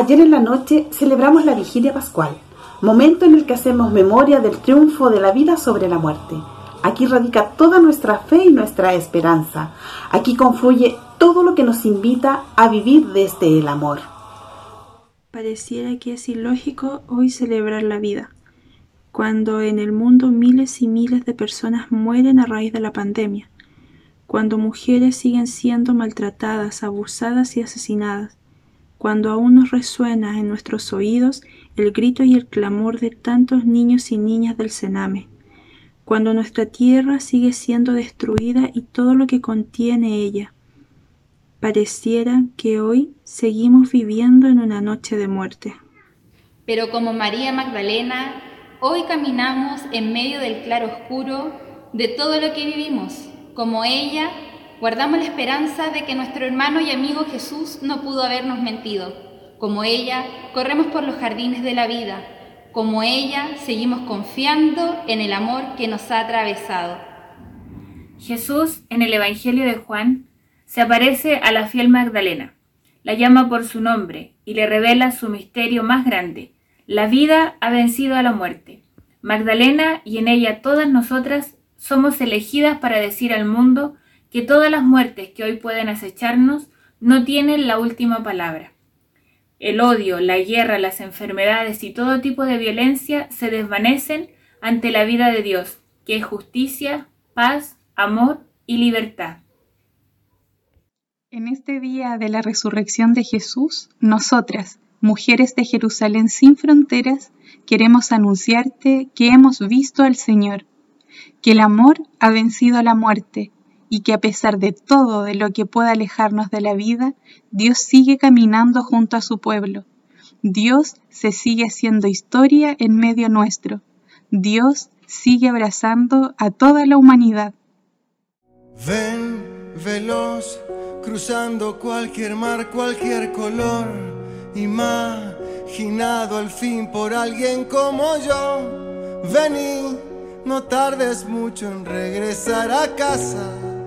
Ayer en la noche celebramos la vigilia pascual, momento en el que hacemos memoria del triunfo de la vida sobre la muerte. Aquí radica toda nuestra fe y nuestra esperanza. Aquí confluye todo lo que nos invita a vivir desde el amor. Pareciera que es ilógico hoy celebrar la vida, cuando en el mundo miles y miles de personas mueren a raíz de la pandemia, cuando mujeres siguen siendo maltratadas, abusadas y asesinadas, cuando aún nos resuena en nuestros oídos el grito y el clamor de tantos niños y niñas del Sename, cuando nuestra tierra sigue siendo destruida y todo lo que contiene ella, Pareciera que hoy seguimos viviendo en una noche de muerte. Pero como María Magdalena, hoy caminamos en medio del claro oscuro de todo lo que vivimos. Como ella, guardamos la esperanza de que nuestro hermano y amigo Jesús no pudo habernos mentido. Como ella, corremos por los jardines de la vida. Como ella, seguimos confiando en el amor que nos ha atravesado. Jesús, en el Evangelio de Juan, se aparece a la fiel Magdalena, la llama por su nombre y le revela su misterio más grande. La vida ha vencido a la muerte. Magdalena y en ella todas nosotras somos elegidas para decir al mundo que todas las muertes que hoy pueden acecharnos no tienen la última palabra. El odio, la guerra, las enfermedades y todo tipo de violencia se desvanecen ante la vida de Dios, que es justicia, paz, amor y libertad. En este día de la resurrección de Jesús, nosotras, mujeres de Jerusalén sin fronteras, queremos anunciarte que hemos visto al Señor, que el amor ha vencido la muerte y que a pesar de todo de lo que pueda alejarnos de la vida, Dios sigue caminando junto a su pueblo. Dios se sigue haciendo historia en medio nuestro. Dios sigue abrazando a toda la humanidad. Ven veloz cruzando cualquier mar, cualquier color, imaginado al fin por alguien como yo. Vení, no tardes mucho en regresar a casa.